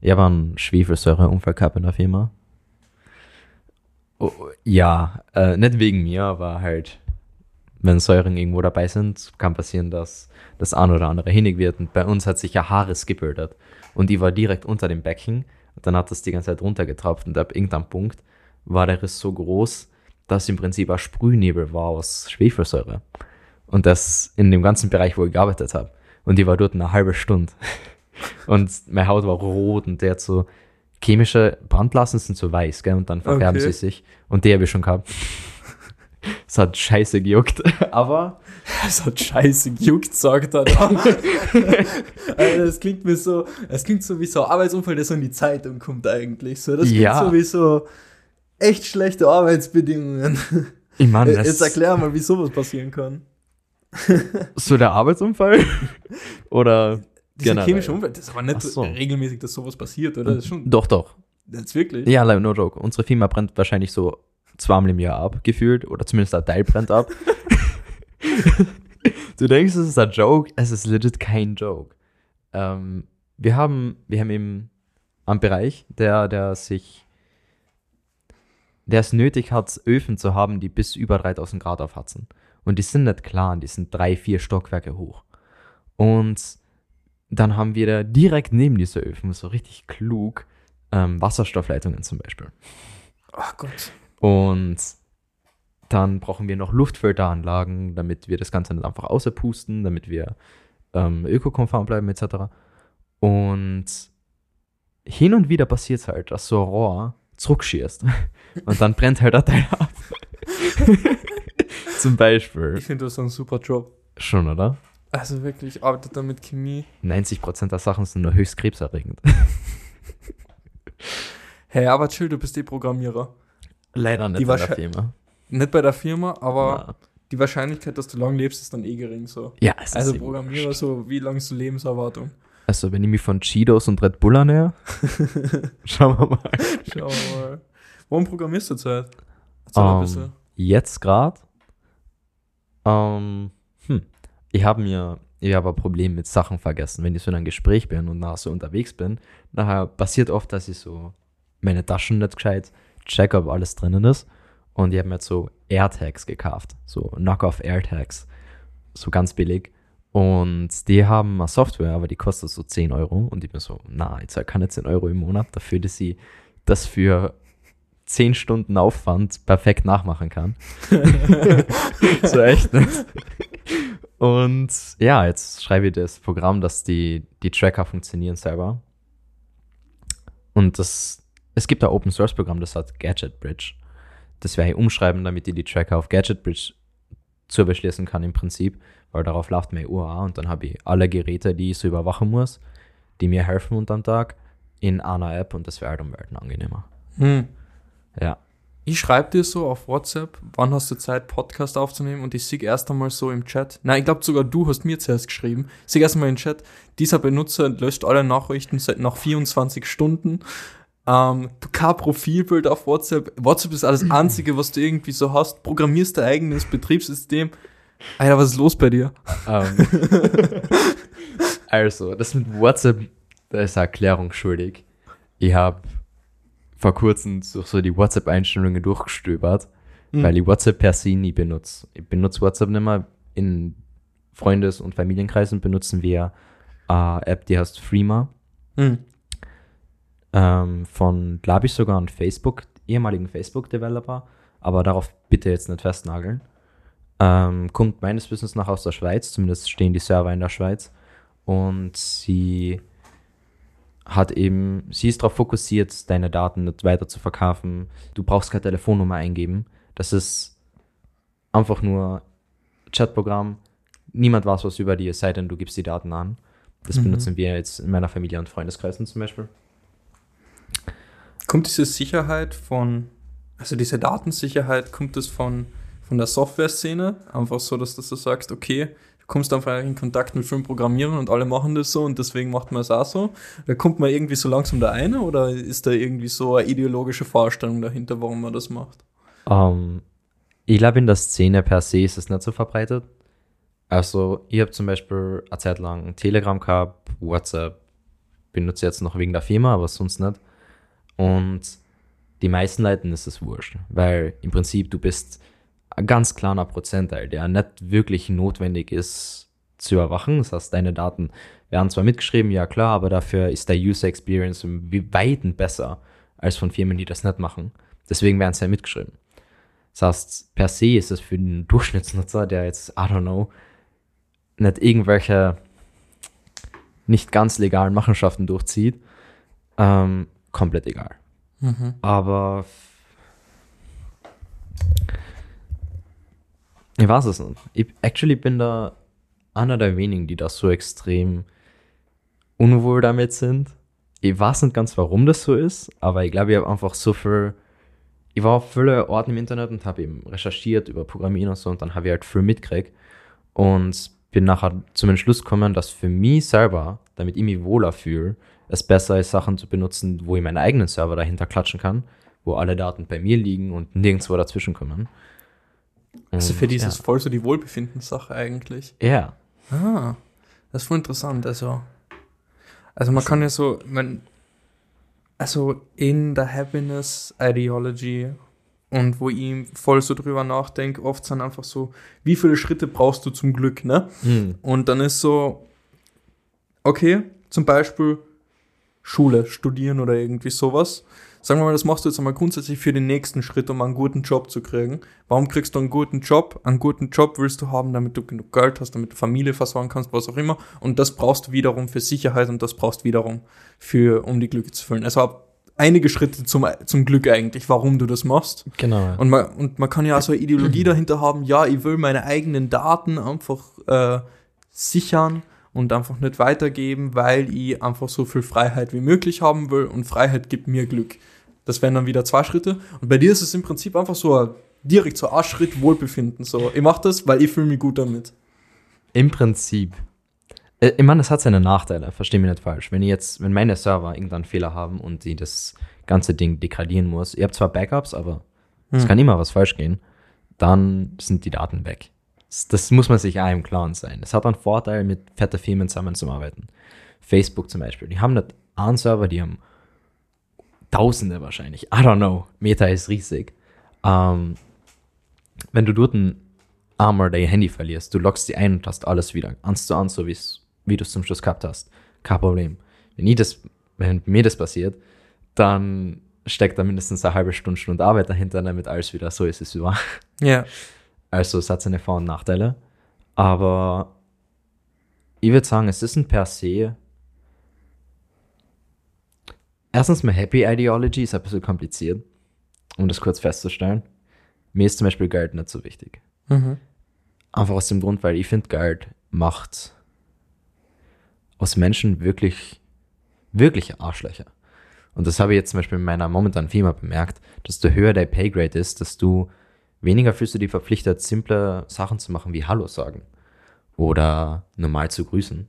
Ich habe einen Schwefelsäureunfall in der Firma. Oh, ja, äh, nicht wegen mir, aber halt, wenn Säuren irgendwo dabei sind, kann passieren, dass das ein oder andere hinig wird. Und bei uns hat sich ja Haares gebildet. Und die war direkt unter dem Becken. Und dann hat das die ganze Zeit runtergetropft. Und ab irgendeinem Punkt war der Riss so groß, dass im Prinzip ein Sprühnebel war aus Schwefelsäure. Und das in dem ganzen Bereich, wo ich gearbeitet habe. Und die war dort eine halbe Stunde. Und meine Haut war rot und der hat so chemische Brandblasen sind so weiß, gell? Und dann verfärben Okay. sie sich. Und die habe ich schon gehabt. Es hat scheiße gejuckt. Aber Es hat scheiße gejuckt, sagt er dann. Alter, das klingt mir so, es klingt so wie so ein Arbeitsunfall, der so in die Zeitung kommt eigentlich. So, das klingt Ja. so wie so echt schlechte Arbeitsbedingungen. ich meine, Jetzt erklär mal, wie sowas passieren kann. so der Arbeitsunfall? oder Dieser Generell. chemische Umwelt, das ist aber nicht so. regelmäßig, dass sowas passiert, oder? Das ist schon, Doch, doch. jetzt wirklich. Ja, like, no joke. Unsere Firma brennt wahrscheinlich so zweimal im Jahr ab, gefühlt. Oder zumindest ein Teil brennt ab. du denkst, es ist ein Joke. Es ist legit kein Joke. Ähm, wir haben, wir haben eben einen Bereich, der, der sich, der es nötig hat, Öfen zu haben, die bis über 3000 Grad aufhatzen. Und die sind nicht klein, die sind drei, vier Stockwerke hoch. Und dann haben wir da direkt neben diese Öfen, so richtig klug, ähm, Wasserstoffleitungen zum Beispiel. Ach Gott. Und dann brauchen wir noch Luftfilteranlagen, damit wir das Ganze nicht einfach außerpusten, damit wir ähm, ökokonform bleiben etc. Und hin und wieder passiert es halt, dass so ein Rohr zurückschießt und dann brennt halt der Teil ab. Zum Beispiel. Ich finde das so ein super Job. Schon, oder? Also wirklich, ich arbeite da mit Chemie. 90% der Sachen sind nur höchst krebserregend. Hey, aber chill, du bist eh Programmierer. Leider nicht Die in der Firma. Nicht bei der Firma, aber Na. die Wahrscheinlichkeit, dass du lang lebst, ist dann eh gering so. Ja, es Also ist Programmierer so, wie lang ist die Lebenserwartung? Also, wenn ich mich von Cheetos und Red Bull ernähre, schauen wir mal. Schau mal. Warum programmierst du zurzeit? Ein Ähm. Jetzt gerade? Ähm, hm. Ich habe mir, ich habe ein Problem mit Sachen vergessen. Wenn ich so in einem Gespräch bin und nachher so unterwegs bin, nachher passiert oft, dass ich so meine Taschen nicht gescheit check, ob alles drinnen ist. Und ich habe mir jetzt so AirTags gekauft. So Knockoff AirTags. So ganz billig. Und die haben eine Software, aber die kostet so 10 Euro. Und ich bin so, na, ich zahle keine 10 Euro im Monat dafür, dass sie das für 10 Stunden Aufwand perfekt nachmachen kann. so echt nicht. Und ja, jetzt schreibe ich das Programm, dass die, die Tracker funktionieren selber. Und das, es gibt ein Open Source Programm, das hat Gadget Bridge. Das werde ich umschreiben, damit ich die Tracker auf Gadget Bridge zu beschließen kann im Prinzip, weil darauf läuft meine auch und dann habe ich alle Geräte, die ich so überwachen muss, die mir helfen unterm Tag, in einer App und das wäre halt um Welten angenehmer. Hm. Ja. Ich schreibe dir so auf WhatsApp, wann hast du Zeit, Podcast aufzunehmen und ich sehe erst einmal so im Chat, nein, ich glaube sogar du hast mir zuerst geschrieben, ich sehe erst einmal im Chat, dieser Benutzer löscht alle Nachrichten seit nach 24 Stunden. Ähm, du kein Profilbild auf WhatsApp. WhatsApp ist alles Einzige, was du irgendwie so hast. Programmierst dein eigenes Betriebssystem. Alter, was ist los bei dir? Ähm, also, das mit WhatsApp, da ist eine Erklärung schuldig. Ich habe vor kurzem so, so die WhatsApp-Einstellungen durchgestöbert, Hm. weil ich WhatsApp per se nie benutze. Ich benutze WhatsApp nicht mehr. In Freundes- und Familienkreisen benutzen wir eine App, die heißt Freema. Hm. ähm, von, glaube ich, sogar einem Facebook, ehemaligen Facebook-Developer, aber darauf bitte jetzt nicht festnageln. Ähm, kommt meines Wissens nach aus der Schweiz, zumindest stehen die Server in der Schweiz. Und sie hat eben, sie ist darauf fokussiert, deine Daten nicht weiter zu verkaufen. Du brauchst keine Telefonnummer eingeben. Das ist einfach nur Chatprogramm. Niemand weiß was über es sei denn, du gibst die Daten an. Das Mhm. benutzen wir jetzt in meiner Familie und Freundeskreisen zum Beispiel. Kommt diese Sicherheit von, also diese Datensicherheit, kommt das von, von der Software-Szene? Einfach so, dass du so sagst, okay, du kommst einfach in Kontakt mit vielen Programmierern und alle machen das so und deswegen macht man es auch so. Da kommt man irgendwie so langsam da eine oder ist da irgendwie so eine ideologische Vorstellung dahinter, warum man das macht? Ähm, ich glaube, in der Szene per se ist es nicht so verbreitet. Also, ich habe zum Beispiel eine Zeit lang Telegram gehabt, WhatsApp, benutze jetzt noch wegen der Firma, aber sonst nicht. Und die meisten Leuten ist es wurscht, weil im Prinzip du bist ein ganz kleiner Prozentteil, der nicht wirklich notwendig ist zu überwachen. Das heißt, deine Daten werden zwar mitgeschrieben, ja klar, aber dafür ist der User Experience wie weiten besser als von Firmen, die das nicht machen. Deswegen werden sie ja mitgeschrieben. Das heißt, per se ist es für den Durchschnittsnutzer, der jetzt, I don't know, nicht irgendwelche nicht ganz legalen Machenschaften durchzieht, ähm, komplett egal. Mhm. Aber ich weiß es nicht. Ich actually bin da einer der wenigen, die da so extrem unwohl damit sind. Ich weiß nicht ganz, warum das so ist, aber ich glaube, ich habe einfach so viel. Ich war auf viele Orten im Internet und habe eben recherchiert über Programmieren und so und dann habe ich halt viel mitgekriegt und bin nachher zum Entschluss gekommen, dass für mich selber, damit ich mich wohler fühle, es besser ist, Sachen zu benutzen, wo ich meinen eigenen Server dahinter klatschen kann, wo alle Daten bei mir liegen und nirgendwo dazwischen kommen. Also für dieses ja. voll so die Wohlbefindenssache eigentlich. Ja, Ah, das ist voll interessant. Also, also man kann ja so, man, also in der Happiness Ideology und wo ich voll so drüber nachdenke, oft sind einfach so, wie viele Schritte brauchst du zum Glück, ne? Hm. Und dann ist so, okay, zum Beispiel Schule, studieren oder irgendwie sowas. Sagen wir mal, das machst du jetzt einmal grundsätzlich für den nächsten Schritt, um einen guten Job zu kriegen. Warum kriegst du einen guten Job? Einen guten Job willst du haben, damit du genug Geld hast, damit du Familie versorgen kannst, was auch immer. Und das brauchst du wiederum für Sicherheit und das brauchst du wiederum für, um die Glücke zu füllen. Also einige Schritte zum, zum Glück eigentlich, warum du das machst. genau. Und man, und man kann ja auch so eine Ideologie dahinter haben, ja, ich will meine eigenen Daten einfach äh, sichern und einfach nicht weitergeben, weil ich einfach so viel Freiheit wie möglich haben will und Freiheit gibt mir Glück. Das wären dann wieder zwei Schritte. Und bei dir ist es im Prinzip einfach so ein, direkt so ein Schritt Wohlbefinden. So, ich mache das, weil ich fühle mich gut damit. Im Prinzip. Äh, Ich meine, es hat seine Nachteile, verstehe mich nicht falsch. Wenn ich jetzt, wenn meine Server irgendeinen Fehler haben und die das ganze Ding degradieren muss, ihr habt zwar Backups, aber es Hm. kann immer was falsch gehen, dann sind die Daten weg. Das, muss man sich auch im Klaren sein. Es hat einen Vorteil, mit fetten Firmen zusammenzuarbeiten. Facebook zum Beispiel, die haben nicht einen Server, die haben Tausende wahrscheinlich. I don't know. Meta ist riesig. Ähm, wenn du dort ein einmal dein Handy verlierst, du loggst die ein und hast alles wieder. Eins zu eins, so wie du es zum Schluss gehabt hast. Kein Problem. Wenn, ich das, wenn mir das passiert, dann steckt da mindestens eine halbe Stunde, Stunde Arbeit dahinter, damit alles wieder so ist, wie es war. Ja. Also es hat seine Vor- und Nachteile. Aber ich würde sagen, es ist ein per se. Erstens mal Happy Ideology ist ein bisschen kompliziert, um das kurz festzustellen. Mir ist zum Beispiel Geld nicht so wichtig. Mhm. Einfach aus dem Grund, weil ich finde, Geld macht aus Menschen wirklich, wirklich Arschlöcher. Und das habe ich jetzt zum Beispiel in meiner momentanen Firma bemerkt, dass du höher dein Paygrade ist, dass du weniger fühlst du dich verpflichtet, simple Sachen zu machen wie Hallo sagen oder normal zu grüßen.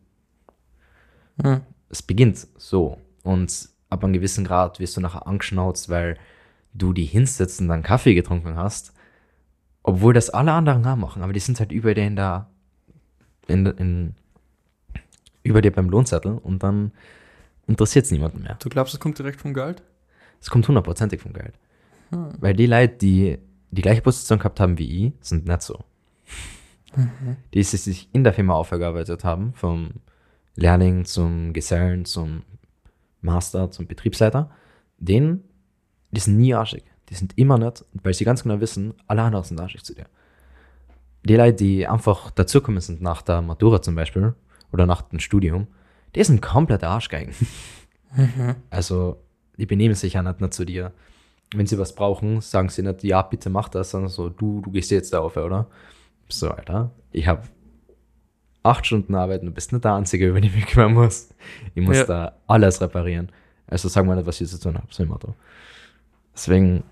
Mhm. Es beginnt so. Und ab einem gewissen Grad wirst du nachher angeschnauzt, weil du die hinsetzt und dann Kaffee getrunken hast. Obwohl das alle anderen auch machen, aber die sind halt über dir in der, in, in, über dir beim Lohnzettel und dann interessiert es niemanden mehr. Du glaubst, es kommt direkt vom Geld? Es kommt hundertprozentig vom Geld. Hm. Weil die Leute, die die gleiche Position gehabt haben wie ich, sind nicht so. Die sie sich in der Firma aufgearbeitet haben, vom Lehrling zum Gesellen, zum Master, zum Betriebsleiter, denen, die sind nie arschig. Die sind immer nicht, weil sie ganz genau wissen, alle anderen sind arschig zu dir. Die Leute, die einfach dazukommen sind nach der Matura zum Beispiel oder nach dem Studium, die sind komplett Arschgeigen. Also, die benehmen sich ja nicht, nicht zu dir. Wenn sie was brauchen, sagen sie nicht, ja, bitte mach das, sondern so, du, du gehst jetzt da auf, oder? So, Alter, ich habe acht Stunden Arbeit und du bist nicht der Einzige, über den ich mich kümmern muss. Ich muss Ja. da alles reparieren. Also sag mal nicht, was ich zu tun habe, so im Motto. Deswegen,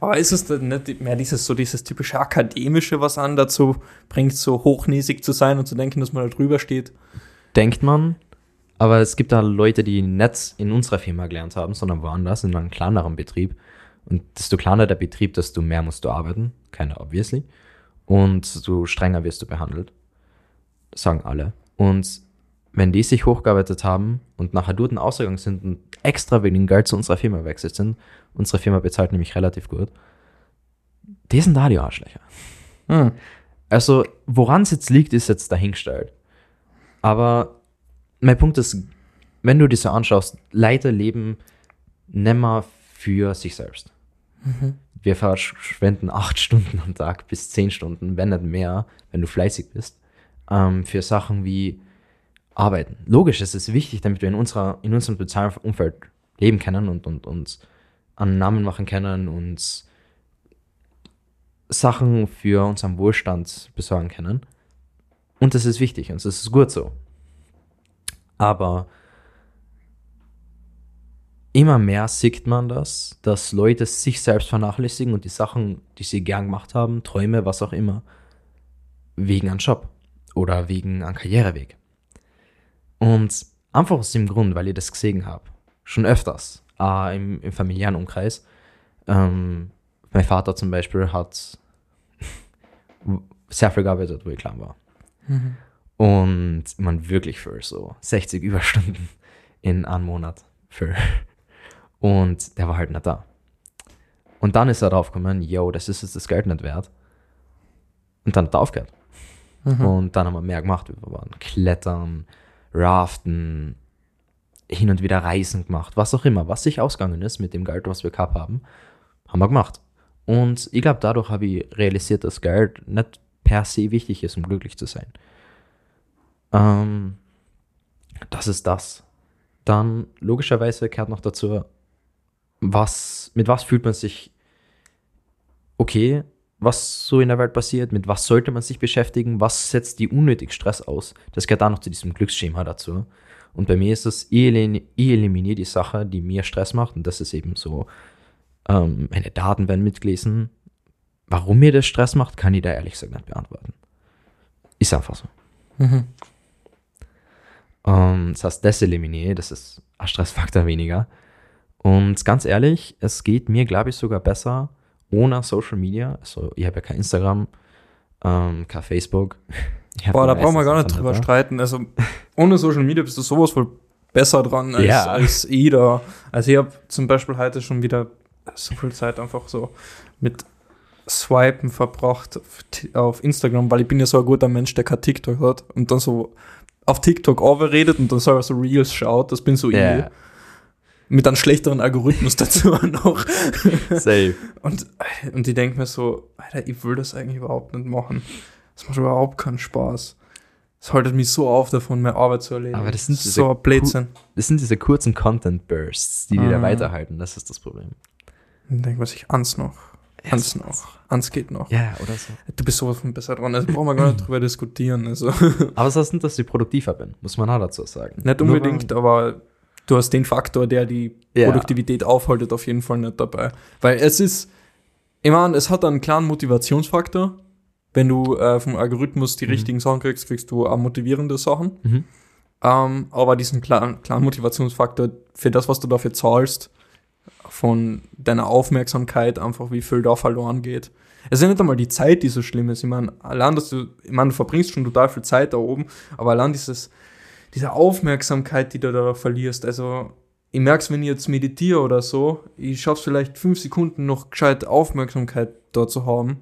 Aber ist es denn nicht mehr dieses so dieses typische akademische, was an dazu bringt, so hochnäsig zu sein und zu denken, dass man da drüber steht? denkt man, aber es gibt da Leute, die nicht in unserer Firma gelernt haben, sondern woanders, in einem kleineren Betrieb. Und desto kleiner der Betrieb, desto mehr musst du arbeiten. Keiner, obviously. Und desto strenger wirst du behandelt. Das sagen alle. Und wenn die sich hochgearbeitet haben und nachher dort ausgegangen sind und extra wegen Geld zu unserer Firma gewechselt sind, unsere Firma bezahlt nämlich relativ gut, die sind da die Arschlöcher. Hm. Also, woran es jetzt liegt, ist jetzt dahingestellt. Aber mein Punkt ist, wenn du dir so anschaust, Leute leben nimmer für sich selbst. Wir verschwenden acht Stunden am Tag bis zehn Stunden, wenn nicht mehr, wenn du fleißig bist, ähm, für Sachen wie Arbeiten. Logisch, es ist wichtig, damit wir in, unserer, in unserem sozialen Umfeld leben können und, und uns einen Namen machen können und Sachen für unseren Wohlstand besorgen können. Und das ist wichtig und das ist gut so. Aber immer mehr sieht man das, dass Leute sich selbst vernachlässigen und die Sachen, die sie gern gemacht haben, Träume, was auch immer, wegen einem Job oder wegen einem Karriereweg. Und einfach aus dem Grund, weil ich das gesehen habe, schon öfters, äh, im, im familiären Umkreis. Ähm, mein Vater zum Beispiel hat sehr viel gearbeitet, wo ich klein war. Und man wirklich für so 60 Überstunden in einem Monat für. Und der war halt nicht da. Und dann ist er drauf gekommen, yo, das ist jetzt das Geld nicht wert. Und dann hat er aufgehört. Und dann haben wir mehr gemacht. Wir waren klettern, raften, hin und wieder Reisen gemacht, was auch immer, was sich ausgegangen ist mit dem Geld, was wir gehabt haben, haben wir gemacht. Und ich glaube, dadurch habe ich realisiert, dass Geld nicht per se wichtig ist, um glücklich zu sein. Ähm, das ist das. Dann logischerweise gehört noch dazu, was, mit was fühlt man sich okay, was so in der Welt passiert, mit was sollte man sich beschäftigen, was setzt die unnötig Stress aus. Das gehört auch noch zu diesem Glücksschema dazu. Und bei mir ist es, ich elim- ich eliminiere die Sache, die mir Stress macht. Und das ist eben so, ähm, meine Daten werden mitgelesen. Warum mir das Stress macht, kann ich da ehrlich gesagt nicht beantworten. Ist einfach so. Mhm. Ähm, das heißt, ich, das ist ein Stressfaktor weniger. Und ganz ehrlich, es geht mir, glaube ich, sogar besser ohne Social Media. Also, ich habe ja kein Instagram, ähm, kein Facebook. Boah, da brauchen wir gar nicht drüber da. streiten. Also, ohne Social Media bist du sowas voll besser dran als, Ja. als jeder. Also, ich habe zum Beispiel heute schon wieder so viel Zeit einfach so mit Swipen verbracht auf Instagram, weil ich bin ja so ein guter Mensch, der kein TikTok hat und dann so auf TikTok overredet und dann selber so Reels schaut. Das bin so Ja, ich. Mit einem schlechteren Algorithmus dazu noch. safe. Und, und ich denke mir so, Alter, ich will das eigentlich überhaupt nicht machen. Das macht überhaupt keinen Spaß. Es haltet mich so auf davon, meine Arbeit zu erledigen. Aber das sind diese so ein Blödsinn. Das sind diese kurzen Content-Bursts, die die da Mhm. weiterhalten. Das ist das Problem. Dann denkt man sich, ans noch. Ans noch. Ans geht noch. Ja, oder so. Du bist sowas von besser dran. Also brauchen wir gar nicht drüber diskutieren. Also Aber es heißt nicht, dass ich produktiver bin, muss man auch dazu sagen. nicht Nur unbedingt, weil- aber du hast den Faktor, der die Ja. Produktivität aufhaltet, auf jeden Fall nicht dabei. Weil es ist, ich meine, es hat einen klaren Motivationsfaktor. Wenn du äh, vom Algorithmus die Mhm. richtigen Sachen kriegst, kriegst du auch motivierende Sachen. Mhm. Ähm, aber diesen klaren, klaren Motivationsfaktor für das, was du dafür zahlst, von deiner Aufmerksamkeit, einfach wie viel da verloren geht. Es ist ja nicht einmal die Zeit, die so schlimm ist. Ich meine, allein, dass du, ich meine, du verbringst schon total viel Zeit da oben, aber allein dieses, diese Aufmerksamkeit, die du da verlierst, also ich merke es, wenn ich jetzt meditiere oder so, ich schaffe es vielleicht fünf Sekunden noch gescheit Aufmerksamkeit da zu haben.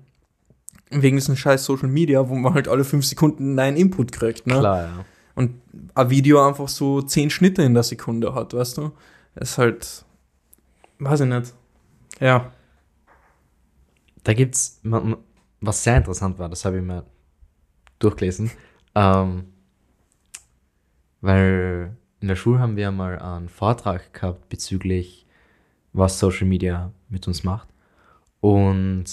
Wegen diesen scheiß Social Media, wo man halt alle fünf Sekunden einen Input kriegt. Ne? Klar, ja. und ein Video einfach so zehn Schnitte in der Sekunde hat, weißt du? Ist halt, weiß ich nicht. Ja. Da gibt's, was sehr interessant war, das habe ich mir durchgelesen. Ähm, weil in der Schule haben wir mal einen Vortrag gehabt bezüglich, was Social Media mit uns macht. Und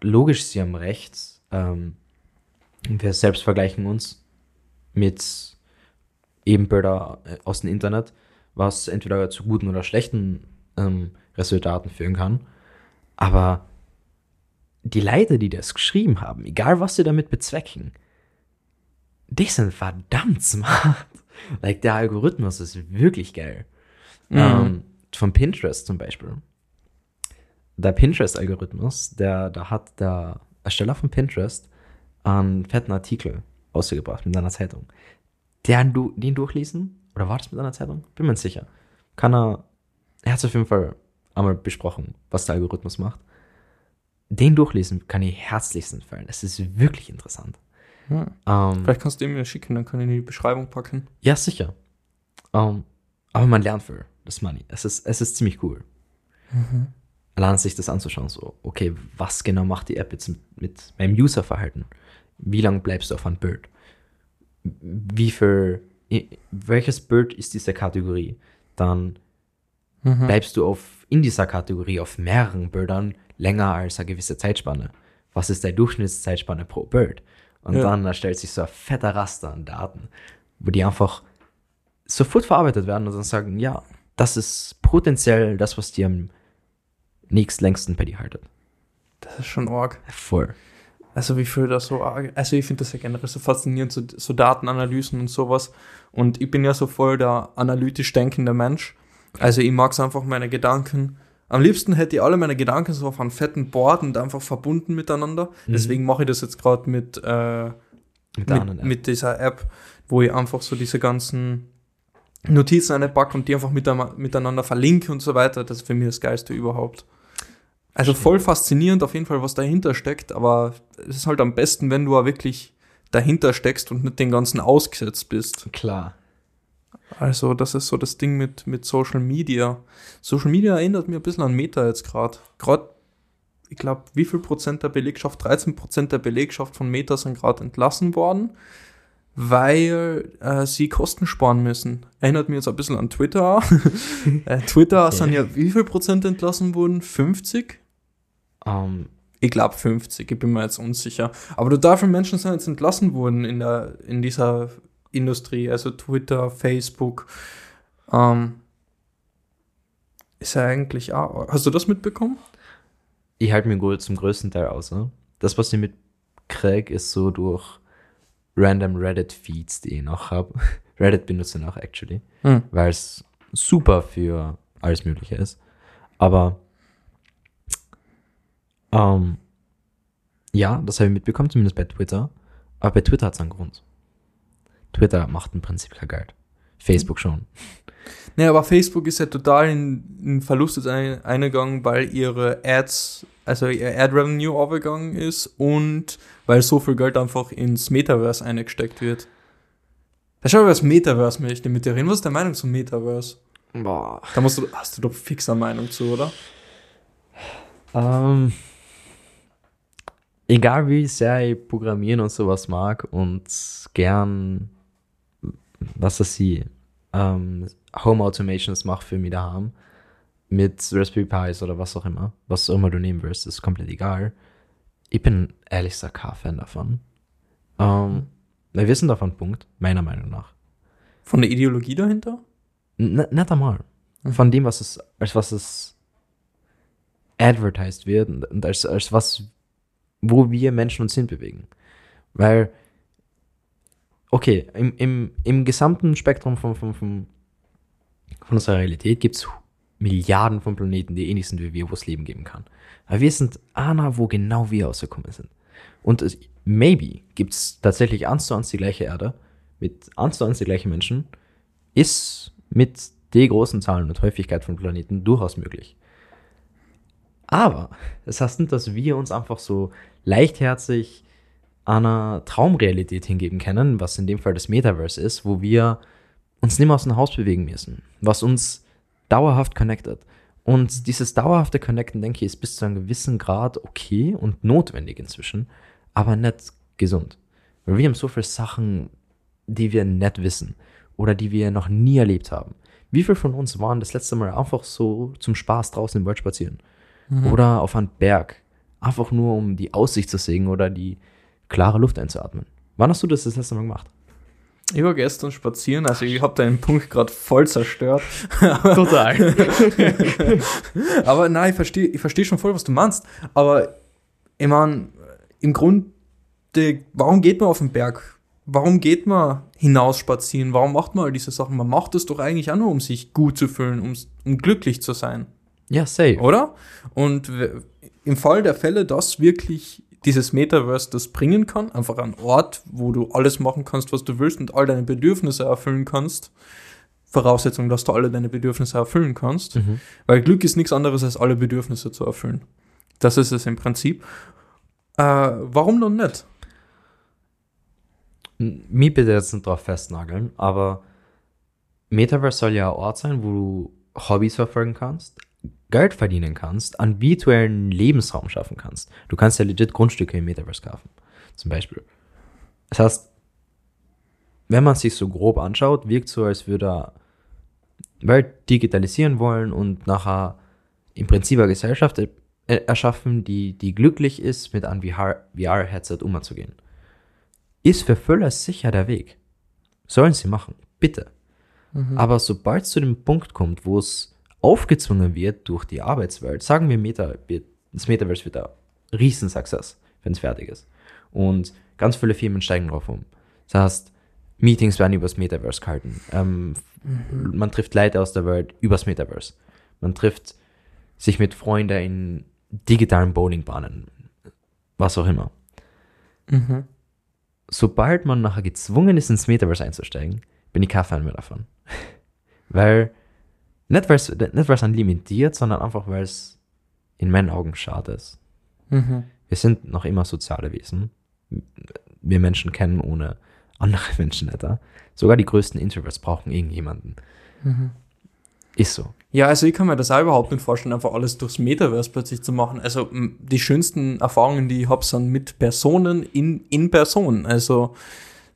logisch, sie haben recht. Ähm, wir selbst vergleichen uns mit Ebenbilder äh, aus dem Internet, was entweder zu guten oder schlechten ähm, Resultaten führen kann. Aber die Leute, die das geschrieben haben, egal was sie damit bezwecken, die sind verdammt smart. Like, der Algorithmus ist wirklich geil. Mhm. Ähm, von Pinterest zum Beispiel. Der Pinterest-Algorithmus, der, da hat der Ersteller von Pinterest einen fetten Artikel ausgebracht mit einer Zeitung. den, du, den durchlesen. Oder war das mit einer Zeitung? Bin mir nicht sicher. Kann er, er hat es auf jeden Fall einmal besprochen, was der Algorithmus macht. Den durchlesen kann ich herzlichst empfehlen. Es ist wirklich interessant. Ja. Ähm, Vielleicht kannst du ihn mir schicken, dann kann ich ihn in die Beschreibung packen. ja, sicher. Ähm, aber man lernt für das Money. Es ist, es ist ziemlich cool. Allein sich das anzuschauen, so, okay, was genau macht die App jetzt mit, mit meinem Userverhalten? Wie lange bleibst du auf einem Bild? Wie viel, welches Bild ist diese Kategorie? Dann Mhm. bleibst du auf, in dieser Kategorie auf mehreren Bildern länger als eine gewisse Zeitspanne. Was ist deine Durchschnittszeitspanne pro Bild? Und Ja. dann erstellt sich so ein fetter Raster an Daten, wo die einfach sofort verarbeitet werden und dann sagen, ja, das ist potenziell das, was dir am nächstlängsten bei dir haltet. Das ist schon arg. Voll. Also wie viel das so arg. Also ich finde das ja generell so faszinierend, so, so Datenanalysen und sowas. Und ich bin ja so voll der analytisch denkende Mensch. Also ich mag es einfach meine Gedanken. Am liebsten hätte ich alle meine Gedanken so auf einem fetten Board und einfach verbunden miteinander. Mhm. Deswegen mache ich das jetzt gerade mit, äh, Mit mit, mit dieser App, wo ich einfach so diese ganzen Notizen einpacke und die einfach miteinander, miteinander verlinke und so weiter. Das ist für mich das Geilste überhaupt. Also voll faszinierend auf jeden Fall, was dahinter steckt, aber es ist halt am besten, wenn du auch wirklich dahinter steckst und nicht den ganzen ausgesetzt bist. Klar. Also das ist so das Ding mit, mit Social Media. Social Media erinnert mir ein bisschen an Meta jetzt gerade. Gerade, ich glaube, wie viel Prozent der Belegschaft, 13 Prozent der Belegschaft von Meta sind gerade entlassen worden, weil äh, sie Kosten sparen müssen. Erinnert mir jetzt ein bisschen an Twitter. äh, Twitter Okay. sind ja wie viel Prozent entlassen worden? 50? Ähm, Ich glaube 50, ich bin mir jetzt unsicher. Aber total viele Menschen sind jetzt entlassen worden in, der, in dieser Industrie, also Twitter, Facebook. Ähm, ist ja eigentlich auch. Hast du das mitbekommen? ich halte mir gut zum größten Teil aus. Ne? Das, was ich mitkriege, ist so durch random Reddit-Feeds, die ich noch habe. Reddit benutze ich noch, actually. Hm. weil es super für alles Mögliche ist. Aber ähm, ja, das habe ich mitbekommen, zumindest bei Twitter. Aber bei Twitter hat es einen Grund. Twitter macht im Prinzip kein Geld. Facebook schon. Nee, aber Facebook ist ja total in, in Verlust jetzt ein, eingegangen, weil ihre Ads, also ihr Ad-Revenue aufgegangen ist und weil so viel Geld einfach ins Metaverse eingesteckt wird. Da schau mal, was Metaverse möchte mit dir reden. Was ist deine Meinung zum Metaverse? Boah. Da musst du, hast du doch fix eine Meinung zu, oder? Ähm, egal wie sehr ich Programmieren und sowas mag und gern, was das sie, ähm, Home Automations mache für mich daheim, mit Raspberry Pis oder was auch immer, was auch immer du nehmen willst, ist komplett egal. Ich bin ehrlich gesagt kein Fan davon. Ähm, wir sind auf einem Punkt, meiner Meinung nach. Von der Ideologie dahinter? N nicht einmal. Von dem, was es, als was es advertised wird und als, als was, wo wir Menschen uns hinbewegen. Weil, okay, im, im, im gesamten Spektrum von, von, von, von unserer Realität gibt es Milliarden von Planeten, die ähnlich sind wie wir, wo es Leben geben kann. Aber wir sind einer, wo genau wir ausgekommen sind. Und es, maybe gibt es tatsächlich eins zu eins die gleiche Erde, mit eins zu eins die gleichen Menschen, ist mit den großen Zahlen und Häufigkeit von Planeten durchaus möglich. Aber das heißt nicht, dass wir uns einfach so leichtherzig einer Traumrealität hingeben können, was in dem Fall das Metaverse ist, wo wir uns nicht mehr aus dem Haus bewegen müssen, was uns dauerhaft connectet. Und dieses dauerhafte Connecten, denke ich, ist bis zu einem gewissen Grad okay und notwendig inzwischen, aber nicht gesund. Weil wir haben so viele Sachen, die wir nicht wissen oder die wir noch nie erlebt haben. Wie viele von uns waren das letzte Mal einfach so zum Spaß draußen im Wald spazieren? Oder auf einem Berg? Einfach nur, um die Aussicht zu sehen oder die klare Luft einzuatmen. Wann hast du das das letzte Mal gemacht? Ich war gestern spazieren, also ich habe deinen Punkt gerade voll zerstört. Total. Aber nein, ich verstehe ich versteh schon voll, was du meinst. Aber ich meine, im Grunde, warum geht man auf den Berg? Warum geht man hinaus spazieren? Warum macht man all diese Sachen? Man macht es doch eigentlich auch nur, um sich gut zu fühlen, um, um glücklich zu sein. ja, safe. oder? Und im Fall der Fälle, dass wirklich dieses Metaverse das bringen kann. Einfach ein Ort, wo du alles machen kannst, was du willst und all deine Bedürfnisse erfüllen kannst. Voraussetzung, dass du alle deine Bedürfnisse erfüllen kannst. Mhm. Weil Glück ist nichts anderes, als alle Bedürfnisse zu erfüllen. Das ist es im Prinzip. Äh, warum dann nicht? Mich bitte jetzt nicht drauf festnageln, aber Metaverse soll ja ein Ort sein, wo du Hobbys verfolgen kannst, Geld verdienen kannst, einen virtuellen Lebensraum schaffen kannst. Du kannst ja legit Grundstücke im Metaverse kaufen, zum Beispiel. Das heißt, wenn man sich so grob anschaut, wirkt so, als würde er Welt digitalisieren wollen und nachher im Prinzip eine Gesellschaft e- erschaffen, die, die glücklich ist, mit einem VR-Headset umzugehen. Ist für Füller sicher der Weg. Sollen sie machen, bitte. Aber sobald es zu dem Punkt kommt, wo es aufgezwungen wird durch die Arbeitswelt, sagen wir, Meta, wird- das Metaverse wird ein Riesensuccess, wenn es fertig ist. Und ganz viele Firmen steigen drauf um. Das heißt, Meetings werden übers Metaverse gehalten. Ähm, Man trifft Leute aus der Welt übers Metaverse. Man trifft sich mit Freunden in digitalen Bowlingbahnen. Was auch immer. Mhm. Sobald man nachher gezwungen ist, ins Metaverse einzusteigen, bin ich kein Fan mehr davon. weil, nicht weil es nicht weil's dann limitiert, sondern einfach weil es in meinen Augen schade ist. Mhm. Wir sind noch immer soziale Wesen. Wir Menschen kennen ohne andere Menschen nicht. Sogar die größten Introverts brauchen irgendjemanden. Mhm. Ist so. Ja, also ich kann mir das auch überhaupt nicht vorstellen, einfach alles durchs Metaverse plötzlich zu machen. Also die schönsten Erfahrungen, die ich habe, sind mit Personen in, in Person. Also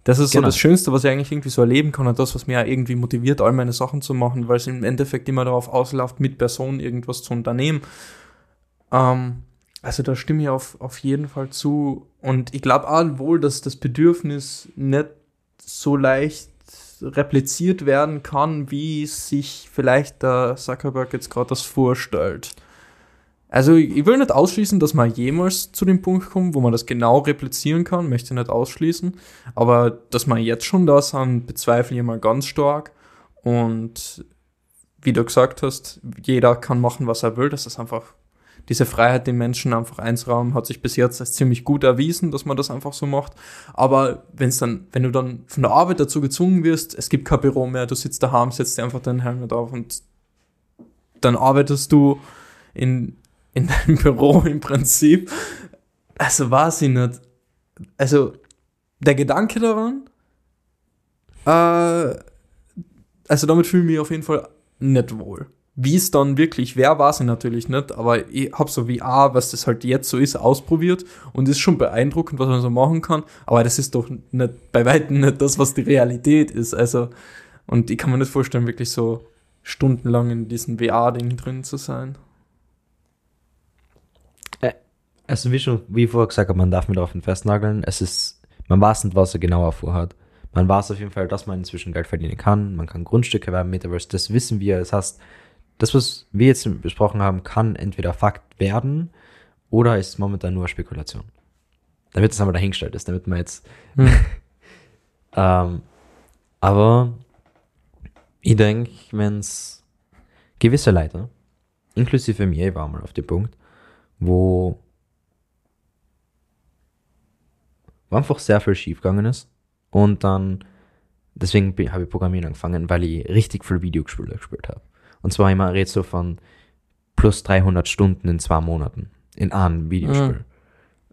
das ist Genau. so das Schönste, was ich eigentlich irgendwie so erleben kann und das, was mir irgendwie motiviert, all meine Sachen zu machen, weil es im Endeffekt immer darauf ausläuft, mit Personen irgendwas zu unternehmen. Ähm, also da stimme ich auf, auf jeden Fall zu. Und ich glaube auch wohl, dass das Bedürfnis nicht so leicht repliziert werden kann, wie sich vielleicht der Zuckerberg jetzt gerade das vorstellt. Also ich will nicht ausschließen, dass man jemals zu dem Punkt kommt, wo man das genau replizieren kann, möchte nicht ausschließen, aber dass man jetzt schon da sind, bezweifle ich mal ganz stark. Und wie du gesagt hast, jeder kann machen, was er will, das ist einfach diese Freiheit den Menschen einfach einzurauben, hat sich bis jetzt als ziemlich gut erwiesen, dass man das einfach so macht. Aber wenn's dann, wenn du dann von der Arbeit dazu gezwungen wirst, es gibt kein Büro mehr, du sitzt daheim, setzt dir einfach deinen Helm auf und dann arbeitest du in, in deinem Büro im Prinzip. Also weiß ich nicht. Also der Gedanke daran, äh, also damit fühle ich mich auf jeden Fall nicht wohl. Wie es dann wirklich wäre, weiß ich natürlich nicht, aber ich habe so VR, was das halt jetzt so ist, ausprobiert und ist schon beeindruckend, was man so machen kann, aber das ist doch nicht, bei weitem nicht das, was die Realität ist. Also, und ich kann mir nicht vorstellen, wirklich so stundenlang in diesem VR-Ding drin zu sein. Also wie schon, wie vorher gesagt habe, man darf mir darauf nicht festnageln. Es ist, man weiß nicht, was er genauer vorhat. Man weiß auf jeden Fall, dass man inzwischen Geld verdienen kann. Man kann Grundstücke erwerben, Metaverse, das wissen wir. Das heißt, das, was wir jetzt besprochen haben, kann entweder Fakt werden oder ist momentan nur Spekulation. Damit es einmal dahingestellt ist, damit man jetzt. Hm. ähm, aber ich denke, wenn es gewisse Leute, inklusive mir, ich war mal auf dem Punkt, wo wo einfach sehr viel schiefgegangen ist. Und dann, deswegen habe ich Programmieren angefangen, weil ich richtig viel Videospiele gespielt habe. Und zwar immer redet so von plus 300 Stunden in zwei Monaten in einem Videospiel.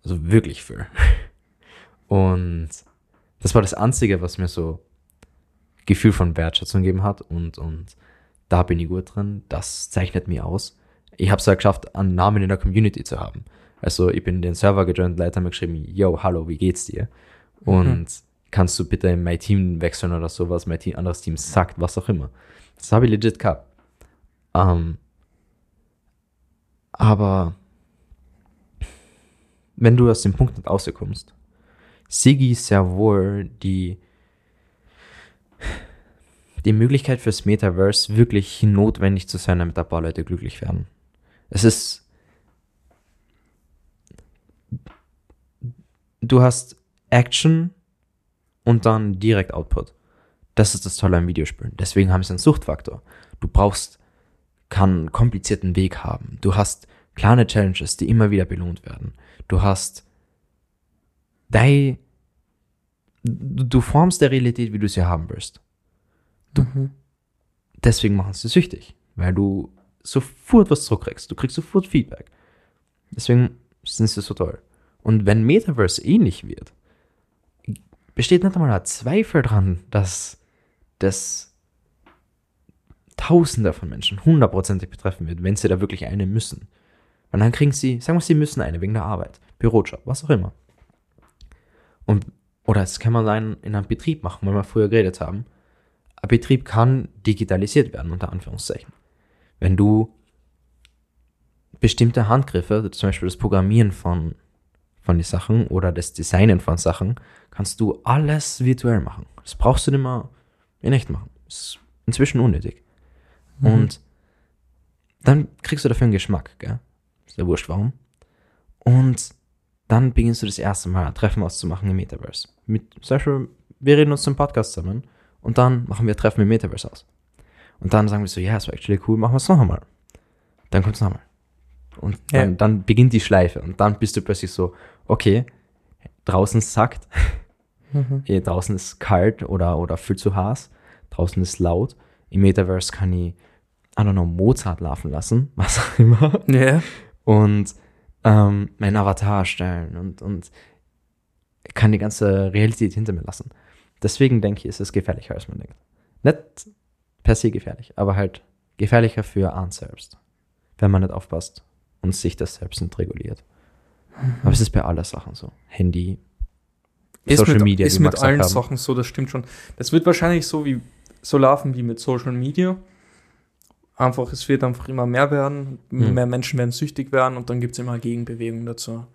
Also wirklich viel. Und das war das Einzige, was mir so Gefühl von Wertschätzung gegeben hat. Und, und da bin ich gut drin. Das zeichnet mich aus. Ich habe es ja geschafft, einen Namen in der Community zu haben. Also ich bin in den Server gejoint, Leute haben mir geschrieben, yo, hallo, wie geht's dir? Und kannst du bitte in mein Team wechseln oder sowas, mein Team, anderes Team sagt, was auch immer. Das habe ich legit gehabt. Ähm, aber wenn du aus dem Punkt nicht rauskommst, Sigi sehr wohl die die Möglichkeit fürs Metaverse wirklich notwendig zu sein, damit ein paar Leute glücklich werden. Es ist du hast Action und dann direkt Output. Das ist das Tolle am Videospielen. Deswegen haben sie einen Suchtfaktor. Du brauchst keinen komplizierten Weg haben. Du hast kleine Challenges, die immer wieder belohnt werden. Du hast dein, du, du formst der Realität, wie du sie haben willst. Mhm. Deswegen machen sie süchtig, weil du sofort was zurückkriegst. Du kriegst sofort Feedback. Deswegen sind sie so toll. Und wenn Metaverse ähnlich wird, besteht nicht einmal ein Zweifel dran, dass das Tausende von Menschen hundertprozentig betreffen wird, wenn sie da wirklich eine müssen. Und dann kriegen sie, sagen wir, sie müssen eine wegen der Arbeit, Bürojob, was auch immer. Und, oder es kann man sein, in einem Betrieb machen, weil wir früher geredet haben. Ein Betrieb kann digitalisiert werden, unter Anführungszeichen. Wenn du bestimmte Handgriffe, zum Beispiel das Programmieren von, von den Sachen oder das Designen von Sachen, kannst du alles virtuell machen. Das brauchst du nicht mehr in echt machen. Das ist inzwischen unnötig. Mhm. Und dann kriegst du dafür einen Geschmack, gell? Ist ja wurscht warum. Und dann beginnst du das erste Mal ein Treffen auszumachen im Metaverse. Mit, zum Beispiel, wir reden uns zum Podcast zusammen und dann machen wir Treffen im Metaverse aus. Und dann sagen wir so, ja, es war actually cool, machen wir es noch einmal. Dann kommt es nochmal. Und dann, Ja. dann beginnt die Schleife und dann bist du plötzlich so, okay, draußen sackt, Mhm. eh, draußen ist kalt oder, oder viel zu heiß, draußen ist laut. Im Metaverse kann ich, I don't know, Mozart laufen lassen, was auch immer Ja. und ähm, meinen Avatar erstellen und, und kann die ganze Realität hinter mir lassen. Deswegen denke ich, ist es gefährlicher, als man denkt. Nicht per se gefährlich, aber halt gefährlicher für einen selbst, wenn man nicht aufpasst und sich das selbst nicht reguliert. Aber es ist bei aller Sachen so. Handy, Ist Social mit, Media, ist mit allen haben. Sachen so, das stimmt schon. Das wird wahrscheinlich so wie so laufen wie mit Social Media. Einfach, es wird einfach immer mehr werden, Mhm. mehr Menschen werden süchtig werden und dann gibt es immer Gegenbewegung dazu.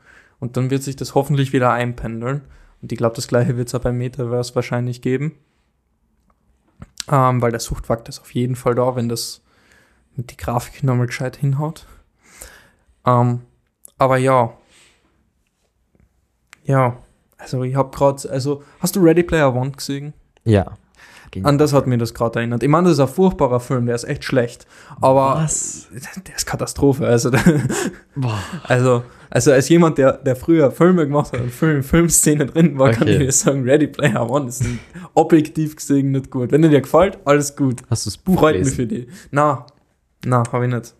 Und dann wird sich das hoffentlich wieder einpendeln. Und ich glaube, das gleiche wird es auch beim Metaverse wahrscheinlich geben. Ähm, weil der Suchtfaktor ist auf jeden Fall da, wenn das mit die Grafik nochmal gescheit hinhaut. Ähm, aber ja. Ja. Also ich habe gerade, also hast du Ready Player One gesehen? ja. An das hat mir das gerade erinnert. Ich meine, das ist ein furchtbarer Film, der ist echt schlecht. Aber Was? der ist Katastrophe. Also, also, also als jemand, der, der früher Filme gemacht hat und Film, Filmszenen drin war, kann Okay. ich dir sagen, Ready Player One ist objektiv gesehen nicht gut. Wenn dir der gefällt, alles gut. Hast du das Buch Freut mich gelesen? für die. Na, na, habe ich nicht.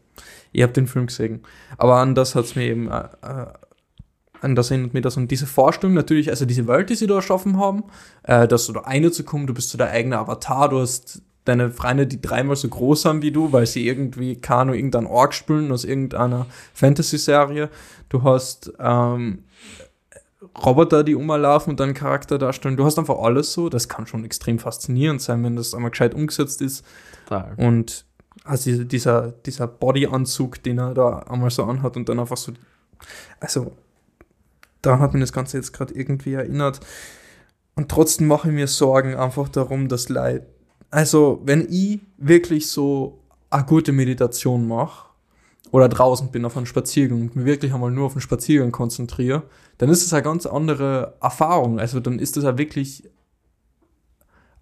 Ich habe den Film gesehen. Aber an das hat es mir eben, äh, äh, an das erinnert mir das. Und diese Vorstellung natürlich, also diese Welt, die sie da erschaffen haben, äh, dass du da eine zu kommen, du bist so der eigene Avatar, du hast deine Freunde, die dreimal so groß sind wie du, weil sie irgendwie Kano irgendein Org spielen aus irgendeiner Fantasy-Serie. Du hast ähm, Roboter, die umlaufen und deinen Charakter darstellen. Du hast einfach alles so. Das kann schon extrem faszinierend sein, wenn das einmal gescheit umgesetzt ist. Total. Und also dieser, dieser Bodyanzug, den er da einmal so anhat und dann einfach so. Also, da hat mich das Ganze jetzt gerade irgendwie erinnert. Und trotzdem mache ich mir Sorgen einfach darum, dass Leid. Also, wenn ich wirklich so eine gute Meditation mache oder draußen bin auf einem Spaziergang und mich wirklich einmal nur auf den Spaziergang konzentriere, dann ist es eine ganz andere Erfahrung. Also, dann ist es ja wirklich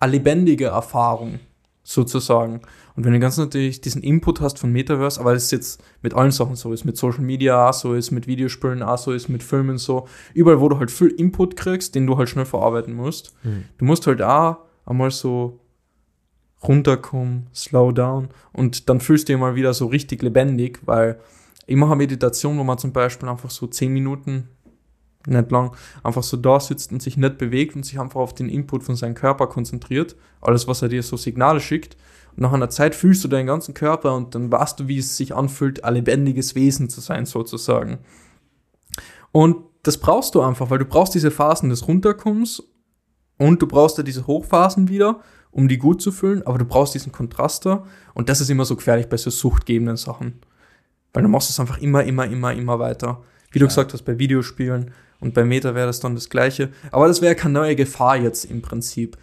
eine lebendige Erfahrung sozusagen. Und wenn du ganz natürlich diesen Input hast von Metaverse, aber es ist jetzt mit allen Sachen so, ist mit Social Media auch so, ist mit Videospielen auch so, ist mit Filmen so, überall, wo du halt viel Input kriegst, den du halt schnell verarbeiten musst, Hm. du musst halt auch einmal so runterkommen, slow down und dann fühlst du dich mal wieder so richtig lebendig, weil ich mache eine Meditation, wo man zum Beispiel einfach so 10 Minuten, nicht lang, einfach so da sitzt und sich nicht bewegt und sich einfach auf den Input von seinem Körper konzentriert, alles, was er dir so Signale schickt. Und nach einer Zeit fühlst du deinen ganzen Körper und dann weißt du, wie es sich anfühlt, ein lebendiges Wesen zu sein, sozusagen. Und das brauchst du einfach, weil du brauchst diese Phasen des Runterkommens und du brauchst ja diese Hochphasen wieder, um die gut zu fühlen, aber du brauchst diesen Kontrast da und das ist immer so gefährlich bei so suchtgebenden Sachen. Weil du machst es einfach immer, immer, immer, immer weiter. Wie du Ja. gesagt hast, bei Videospielen und bei Meta wäre das dann das Gleiche. Aber das wäre keine neue Gefahr jetzt im Prinzip.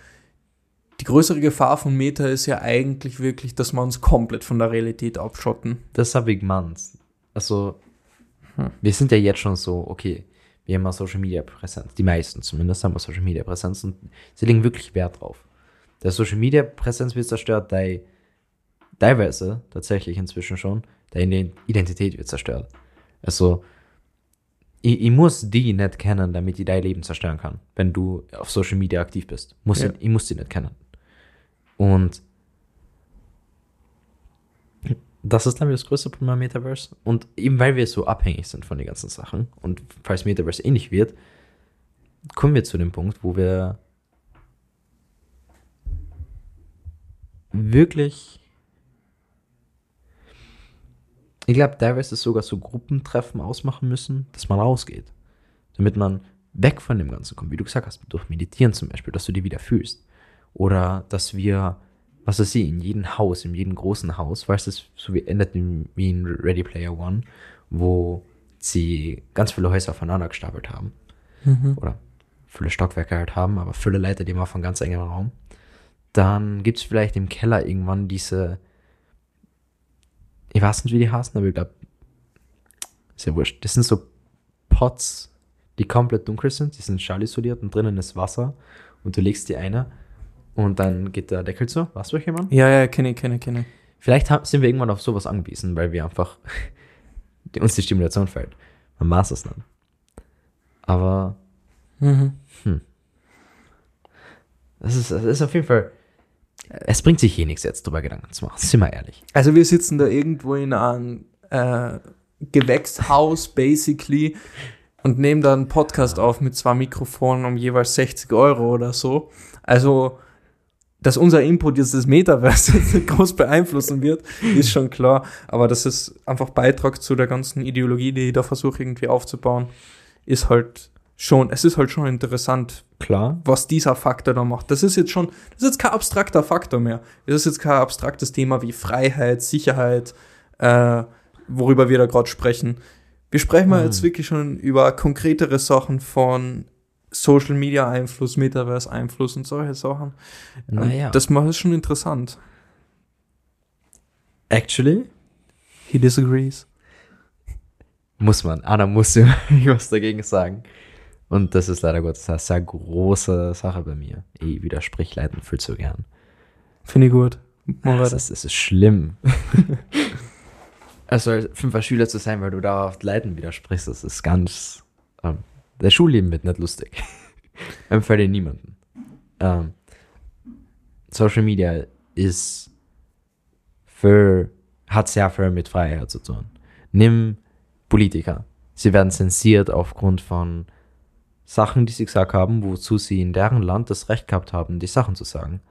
Die größere Gefahr von Meta ist ja eigentlich wirklich, dass wir uns komplett von der Realität abschotten. Das habe ich gemeint. Also, Hm. wir sind ja jetzt schon so, okay, wir haben eine Social Media Präsenz. Die meisten zumindest haben eine Social Media Präsenz und sie legen wirklich Wert drauf. Der Social Media Präsenz wird zerstört, dein, teilweise tatsächlich inzwischen schon, deine Identität wird zerstört. Also, ich, ich muss die nicht kennen, damit ich dein Leben zerstören kann, wenn du auf Social Media aktiv bist. Muss Ja. ich, ich muss die nicht kennen. Und das ist, ich, das größte Problem am Metaverse. Und eben weil wir so abhängig sind von den ganzen Sachen und falls Metaverse ähnlich wird, kommen wir zu dem Punkt, wo wir wirklich. Ich glaube, teilweise sogar so Gruppentreffen ausmachen müssen, dass man rausgeht. Damit man weg von dem Ganzen kommt, wie du gesagt hast, durch Meditieren zum Beispiel, dass du dich wieder fühlst. Oder dass wir, was weiß ich, in jedem Haus, in jedem großen Haus, weißt du, es so wie endet wie in Ready Player One, wo sie ganz viele Häuser aufeinander gestapelt haben. Oder viele Stockwerke halt haben, aber viele Leiter, die immer von ganz engem Raum. Dann gibt es vielleicht im Keller irgendwann diese, ich weiß nicht, wie die heißen, aber ich glaube, ist ja wurscht. Das sind so Pots, die komplett dunkel sind, die sind schallisoliert und drinnen ist Wasser und du legst die eine und dann geht der Deckel zu. Weißt du, welche man? Ja, ja, kenne ich, kenne ich, kenne ich. Vielleicht haben, sind wir irgendwann auf sowas angewiesen, weil wir einfach die, uns die Stimulation fällt. Man maß es nicht. Aber Mhm. das ist, das ist auf jeden Fall. Es bringt sich hier nichts jetzt drüber Gedanken zu machen. Sind wir ehrlich. Also wir sitzen da irgendwo in einem äh, Gewächshaus, basically, und nehmen da einen Podcast auf mit zwei Mikrofonen um jeweils 60 Euro oder so. Also, dass unser Input jetzt das Metaverse groß beeinflussen wird, ist schon klar. Aber das ist einfach Beitrag zu der ganzen Ideologie, die ich da versuche irgendwie aufzubauen, ist halt schon, es ist halt schon interessant, Klar. was dieser Faktor da macht. Das ist jetzt schon, das ist jetzt kein abstrakter Faktor mehr. Das ist jetzt kein abstraktes Thema wie Freiheit, Sicherheit, äh, worüber wir da gerade sprechen. Wir sprechen mal Mhm. jetzt wirklich schon über konkretere Sachen von Social Media Einfluss, Metaverse Einfluss und solche Sachen. Naja. Das macht es schon interessant. Actually, He disagrees. muss man. Anna muss was dagegen sagen. Und das ist leider Gottes eine sehr große Sache bei mir. Ich widersprich Leuten viel zu gern. Finde ich gut. Das ist, das ist schlimm. also als fünfer Schüler zu sein, weil du dauerhaft Leuten widersprichst, das ist ganz. Ähm, das Schulleben wird nicht lustig. Empfehle niemanden. Ähm, Social Media ist für, hat sehr viel mit Freiheit zu tun. Nimm Politiker. Sie werden zensiert aufgrund von Sachen, die sie gesagt haben, wozu sie in deren Land das Recht gehabt haben, die Sachen zu sagen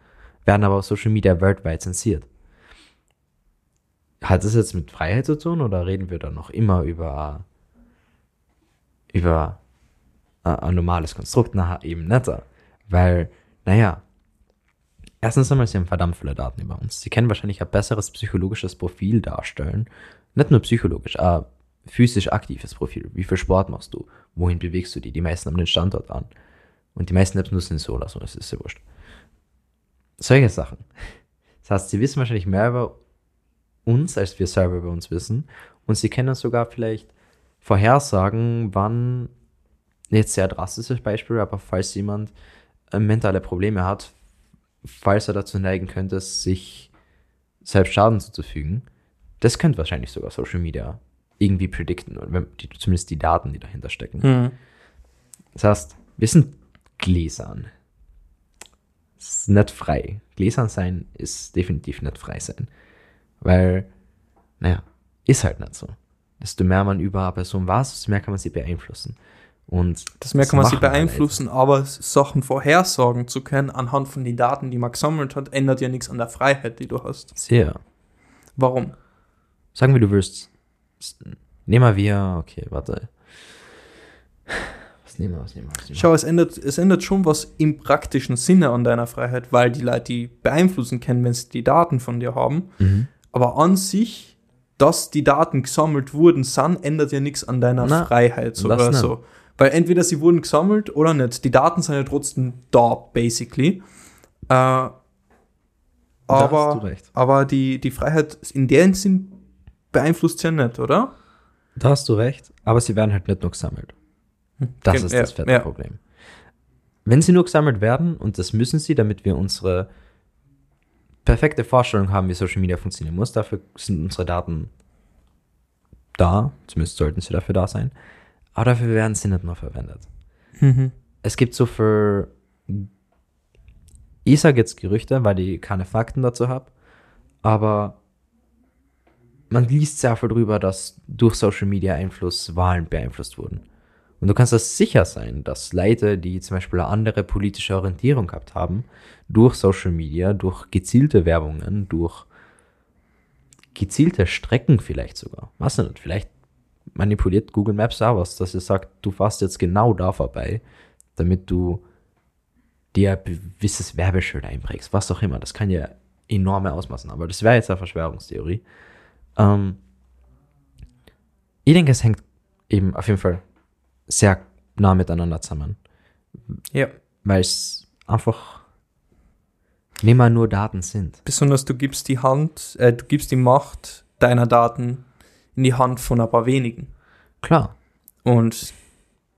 werden aber auf Social Media weltweit zensiert. Hat das jetzt mit Freiheit zu tun oder reden wir da noch immer über, über ein, ein normales Konstrukt? Na, eben netter. Weil, naja, erstens einmal, sie haben verdammt viele Daten über uns. Sie können wahrscheinlich ein besseres psychologisches Profil darstellen. Nicht nur psychologisch, ein physisch aktives Profil. Wie viel Sport machst du? Wohin bewegst du dich? Die meisten haben den Standort an. Und die meisten Apps nur Sensoren, also das ist ja wurscht solche Sachen. Das heißt, sie wissen wahrscheinlich mehr über uns, als wir selber über uns wissen. Und sie können sogar vielleicht vorhersagen, wann, jetzt sehr drastisches Beispiel, aber falls jemand äh, mentale Probleme hat, falls er dazu neigen könnte, sich selbst Schaden zuzufügen, das könnte wahrscheinlich sogar Social Media irgendwie predikten, oder die, zumindest die Daten, die dahinter stecken. Mhm. Das heißt, wir sind gläsern. Es ist nicht frei. Gläsern sein ist definitiv nicht frei sein. Weil, naja, ist halt nicht so. Desto mehr man über eine Person weiß, desto mehr kann man sie beeinflussen. Und Das mehr kann man sie beeinflussen, aber Sachen vorhersagen zu können anhand von den Daten, die man gesammelt hat, ändert ja nichts an der Freiheit, die du hast. Sehr. Warum? Sagen wir, du wirst. Nehmen wir. Okay, warte. Was nehmen wir, was nehmen wir, was nehmen wir? Schau, es ändert, es ändert schon was im praktischen Sinne an deiner Freiheit, weil die Leute die beeinflussen können, wenn sie die Daten von dir haben. Mhm. Aber an sich, dass die Daten gesammelt wurden, sind, ändert ja nichts an deiner Na, Freiheit so das oder nicht. so. Weil entweder sie wurden gesammelt oder nicht. Die Daten sind ja trotzdem da, basically. Äh, aber aber die, die Freiheit in dem Sinn beeinflusst ja nicht, oder? Da hast du recht, aber sie werden halt nicht nur gesammelt. Das Gen- ist ja, das fette ja. Problem. Wenn sie nur gesammelt werden, und das müssen sie, damit wir unsere perfekte Vorstellung haben, wie Social Media funktionieren muss, dafür sind unsere Daten da, zumindest sollten sie dafür da sein. aber dafür werden sie nicht mehr verwendet. Mhm. Es gibt so für, ich sage jetzt Gerüchte, weil ich keine Fakten dazu habe, aber man liest sehr viel drüber, dass durch Social Media Einfluss Wahlen beeinflusst wurden. Und du kannst das sicher sein, dass Leute, die zum Beispiel eine andere politische Orientierung gehabt haben, durch Social Media, durch gezielte Werbungen, durch gezielte Strecken vielleicht sogar, was nicht, vielleicht manipuliert Google Maps auch was, dass es sagt, du fährst jetzt genau da vorbei, damit du dir ein gewisses Werbeschild einprägst, was auch immer. Das kann ja enorme Ausmaßen, aber das wäre jetzt eine Verschwörungstheorie. Ähm, ich denke, es hängt eben auf jeden Fall sehr nah miteinander zusammen, Ja. weil es einfach nicht mal nur Daten sind. Besonders du gibst die Hand, äh, du gibst die Macht deiner Daten in die Hand von ein paar wenigen. Klar, Und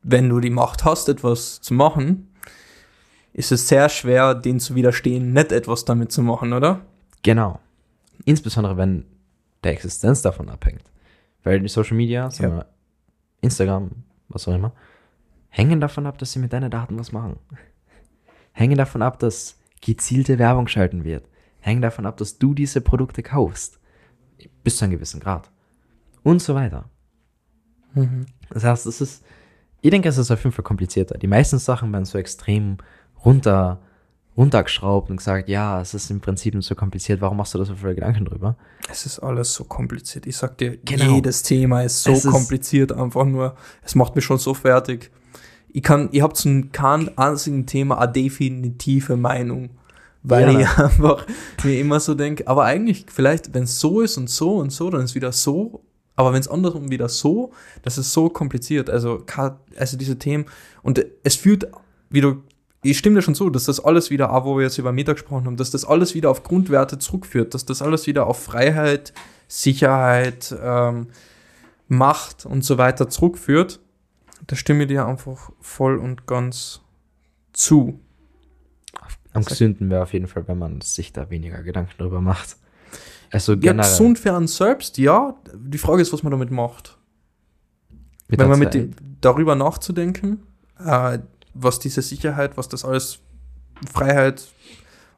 wenn du die Macht hast, etwas zu machen, ist es sehr schwer, denen zu widerstehen, nicht etwas damit zu machen, oder? Genau. Insbesondere wenn der Existenz davon abhängt. Weil die Social Media, sagen Ja. Instagram, was auch immer, hängen davon ab, dass sie mit deinen Daten was machen. Hängen davon ab, dass gezielte Werbung schalten wird. Hängen davon ab, dass du diese Produkte kaufst. Bis zu einem gewissen Grad. Und so weiter. Das heißt, es ist, ich denke, es ist auf jeden Fall komplizierter. Die meisten Sachen werden so extrem runter, runtergeschraubt und gesagt, ja, es ist im Prinzip nicht so kompliziert, warum machst du da so viele Gedanken drüber? Es ist alles so kompliziert. Ich sag dir, Genau. jedes Thema ist so Es ist- kompliziert, einfach nur, es macht mich schon so fertig. Ich kann, ich habe zu keinem einzigen Thema eine definitive Meinung. Weil Ja. ich einfach mir immer so denke, aber eigentlich, vielleicht, wenn es so ist und so und so, dann ist wieder so. Aber wenn es andersrum wieder so, das ist so kompliziert. Also, also diese Themen. Und es führt, wie du, ich stimme dir schon zu, dass das alles wieder, auch wo wir jetzt über Meta gesprochen haben, dass das alles wieder auf Grundwerte zurückführt, dass das alles wieder auf Freiheit, Sicherheit, ähm, Macht und so weiter zurückführt. Da stimme ich dir einfach voll und ganz zu. Am gesünden wäre auf jeden Fall, wenn man sich da weniger Gedanken drüber macht. Also Ja, generell. gesund für einen selbst, ja. Die Frage ist, was man damit macht. mit Wenn man mit dem, darüber nachzudenken, äh, was diese Sicherheit, was das alles, Freiheit,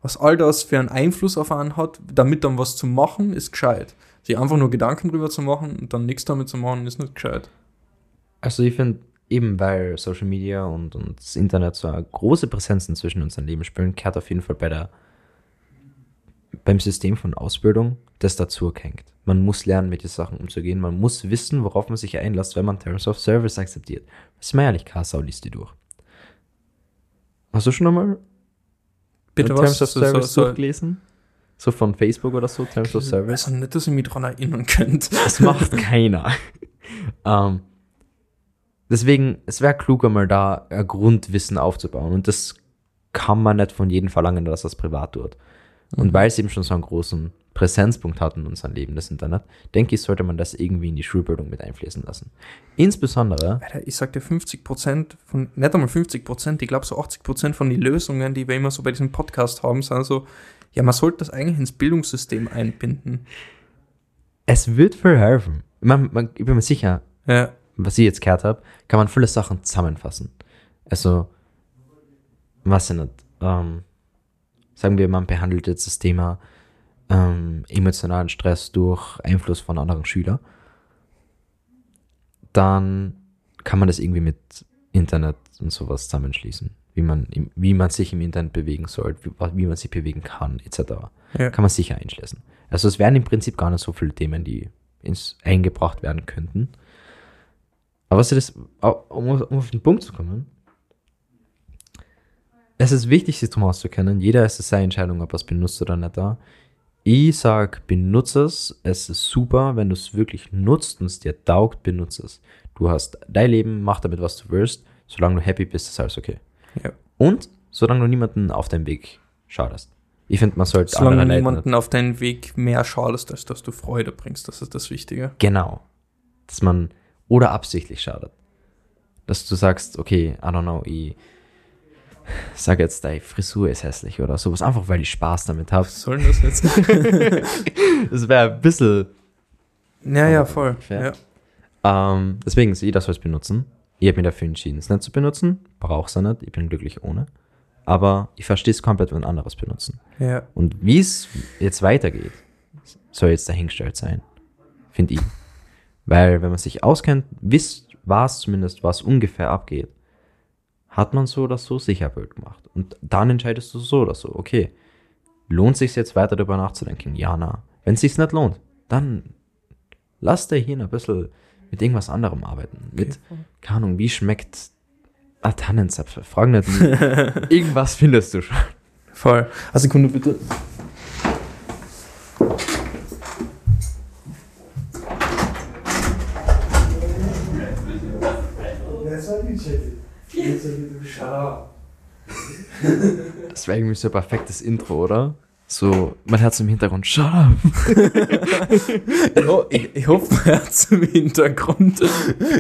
was all das für einen Einfluss auf einen hat, damit dann was zu machen, ist gescheit. Sich einfach nur Gedanken drüber zu machen und dann nichts damit zu machen, ist nicht gescheit. Also ich finde, eben weil Social Media und, und das Internet so eine große Präsenz inzwischen in unserem Leben spielen, kehrt auf jeden Fall bei der beim System von Ausbildung das dazu hängt. Man muss lernen, mit den Sachen umzugehen. Man muss wissen, worauf man sich einlässt, wenn man Terms of Service akzeptiert. Das ist mir ehrlich, Kassau liest die durch. Hast du schon einmal Bitte Terms was? of Service so, so, durchgelesen? So von Facebook oder so, Terms of Service? also nicht, dass ihr mich daran erinnern könnt. Das macht keiner. ähm, deswegen, es wäre kluger, mal da ein Grundwissen aufzubauen. Und das kann man nicht von jedem verlangen, dass das privat tut. Und weil es eben schon so einen großen Präsenzpunkt hat in unserem Leben, das Internet, denke ich, sollte man das irgendwie in die Schulbildung mit einfließen lassen. Insbesondere, Alter, ich sag dir 50 Prozent von, nicht einmal 50 Prozent, ich glaube so 80 Prozent von den Lösungen, die wir immer so bei diesem Podcast haben, sind so, ja, man sollte das eigentlich ins Bildungssystem einbinden. es wird viel helfen. Man, man, ich bin mir sicher, Ja, was ich jetzt gehört habe, kann man viele Sachen zusammenfassen. Also, was denn nicht, ähm, sagen wir, man behandelt jetzt das Thema ähm, emotionalen Stress durch Einfluss von anderen Schülern, dann kann man das irgendwie mit Internet und sowas zusammenschließen. Wie man, wie man sich im Internet bewegen soll, wie, wie man sich bewegen kann, etc. Ja. Kann man sicher einschließen. Also es wären im Prinzip gar nicht so viele Themen, die ins, eingebracht werden könnten. Aber was das, um, um auf den Punkt zu kommen, es ist wichtig, sich drum auszukennen. Jeder ist es seine Entscheidung, ob er es benutzt oder nicht da. Ich sag, benutze es. Es ist super, wenn du es wirklich nutzt und es dir taugt, benutze es. Du hast dein Leben, mach damit, was du willst. Solange du happy bist, ist alles okay. Ja. Und solange du niemanden auf deinem Weg schadest. Ich finde, man sollte solange du niemanden auf deinen Weg mehr schadest, als dass du Freude bringst, das ist das Wichtige. Genau. Dass man, oder absichtlich schadet. Dass du sagst, okay, I don't know, ich sag jetzt, deine Frisur ist hässlich oder sowas, einfach weil ich Spaß damit habe. Was soll denn das jetzt? Das wäre ein bisschen, ja, ja, voll. Ja. ähm, deswegen, jeder soll es benutzen. Ich habe mich dafür entschieden, es nicht zu benutzen. Brauche es nicht. Ich bin glücklich ohne. Aber ich verstehe es komplett, wenn anderes benutzen. Ja. Und wie es jetzt weitergeht, soll jetzt dahingestellt sein. Finde ich. Weil, wenn man sich auskennt, wisst, weiß zumindest, was ungefähr abgeht, hat man so oder so sicher Bild gemacht. Und dann entscheidest du so oder so, okay, lohnt sich jetzt weiter darüber nachzudenken? Ja, na. Wenn es sich nicht lohnt, dann lass der Hirn ein bisschen mit irgendwas anderem arbeiten. Mit, keine Ahnung, wie schmeckt ein Tannenzapfel? Frag nicht. irgendwas findest du schon. Voll. Eine Sekunde bitte. Das wäre irgendwie so ein perfektes Intro, oder? So, man hört im Hintergrund, shut up. Ja, ich, ich hoffe, man hört es im Hintergrund.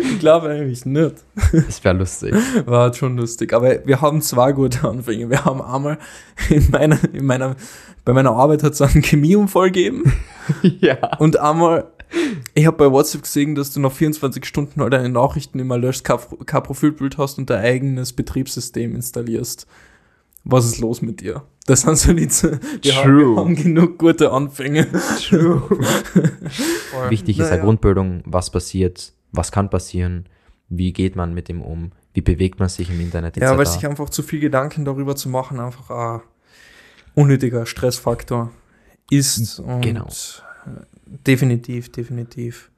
Ich glaube eigentlich nicht. Das wäre lustig. War halt schon lustig. Aber wir haben zwei gute Anfänge. Wir haben einmal in meiner, in meiner, bei meiner Arbeit hat es einen Chemieunfall gegeben. ja. Und einmal, ich habe bei WhatsApp gesehen, dass du nach 24 Stunden halt deine Nachrichten immer löscht, kein, Profilbild hast und dein eigenes Betriebssystem installierst. Was ist los mit dir? Das sind so die, Z- wir haben, True. wir haben genug gute Anfänge. True. Wichtig ist ja. Grundbildung, was passiert, was kann passieren, wie geht man mit dem um, wie bewegt man sich im Internet Ja, weil sich einfach zu viel Gedanken darüber zu machen, einfach ein unnötiger Stressfaktor ist. Und Genau. Definitiv, definitiv.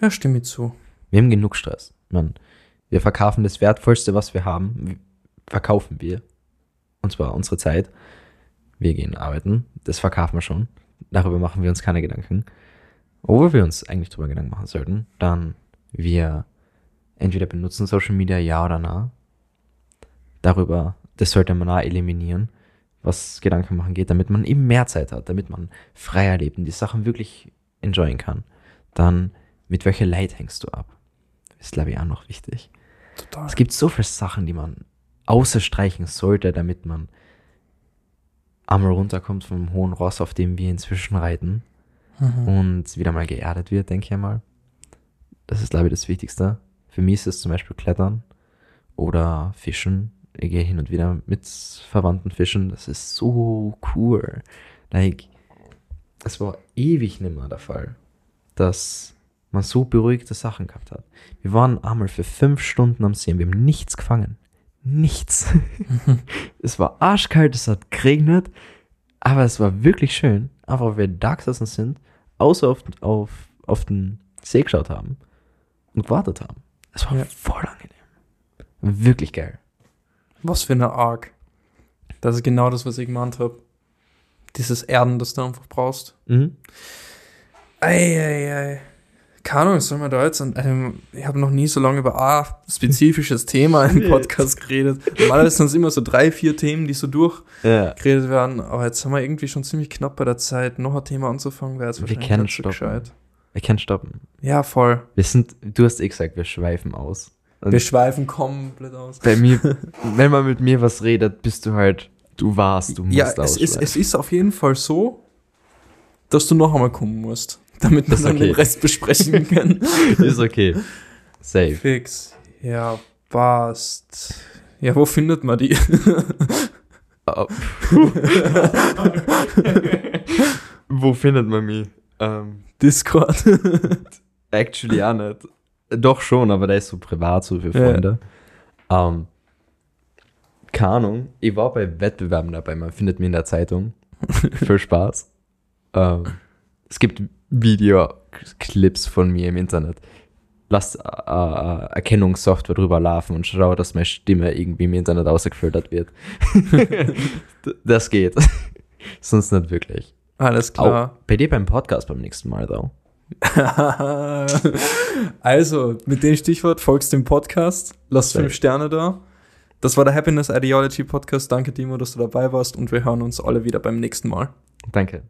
Ja, stimme ich zu. Wir haben genug Stress. Man, wir verkaufen das Wertvollste, was wir haben, verkaufen wir. Und zwar unsere Zeit. Wir gehen arbeiten. Das verkaufen wir schon. Darüber machen wir uns keine Gedanken. Wo wir uns eigentlich drüber Gedanken machen sollten, dann wir entweder benutzen Social Media ja oder na. Darüber, das sollte man auch eliminieren, was Gedanken machen geht, damit man eben mehr Zeit hat, damit man freier lebt und die Sachen wirklich enjoyen kann. Dann, mit welcher Leid hängst du ab? Ist, glaube ich, auch noch wichtig. Total. Es gibt so viele Sachen, die man außerstreichen sollte, damit man einmal runterkommt vom hohen Ross, auf dem wir inzwischen reiten Mhm. und wieder mal geerdet wird, denke ich einmal. Das ist, glaube ich, das Wichtigste. Für mich ist es zum Beispiel Klettern oder Fischen. Ich gehe hin und wieder mit Verwandten fischen. Das ist so cool. Like, es war ewig nimmer der Fall, dass man so beruhigte Sachen gehabt hat. Wir waren einmal für fünf Stunden am See und wir haben nichts gefangen. Nichts. es war arschkalt, es hat geregnet, aber es war wirklich schön. Einfach, weil wir da gesessen sind, außer auf, auf, auf den See geschaut haben und gewartet haben. Es war Ja. voll angenehm. Wirklich geil. Was für eine Arc. Das ist genau das, was ich gemeint habe. Dieses Erden, das du einfach brauchst. Mhm. Ei, ei, ei. Keine Ahnung, soll man da jetzt, ähm, ich habe noch nie so lange über ein spezifisches Thema im Podcast geredet. Normalerweise sind es immer so drei, vier Themen, die so Ja. durchgeredet werden, aber jetzt sind wir irgendwie schon ziemlich knapp bei der Zeit. Noch ein Thema anzufangen wäre jetzt Wir wahrscheinlich können nicht so stoppen. gescheit. Wir können stoppen. Ja, voll. Wir sind, du hast eh gesagt, wir schweifen aus. Und Wir schweifen komplett aus. bei mir, wenn man mit mir was redet, bist du halt, du warst, du musst Ja, es ist, es ist auf jeden Fall so, dass du noch einmal kommen musst, damit wir dann den okay. Rest besprechen können. ist okay. Safe. Fix. Ja, passt. Ja, wo findet man die? Oh. Wo findet man mich? Ähm, Discord. actually auch nicht. Doch schon, aber der ist so privat, so für Ja. Freunde. Ähm, keine Ahnung. Ich war bei Wettbewerben dabei, man findet mich in der Zeitung. Für Spaß. Ähm, es gibt Videoclips von mir im Internet. Lass äh, äh, Erkennungssoftware drüber laufen und schau, dass meine Stimme irgendwie im Internet ausgefiltert wird. Das geht. Sonst nicht wirklich. Alles Auch klar. bei dir beim Podcast beim nächsten Mal, though. also, mit dem Stichwort folgst dem Podcast. Lass fünf Sterne da. Das war der Happiness Ideology Podcast. Danke, Timo, dass du dabei warst und wir hören uns alle wieder beim nächsten Mal. Danke.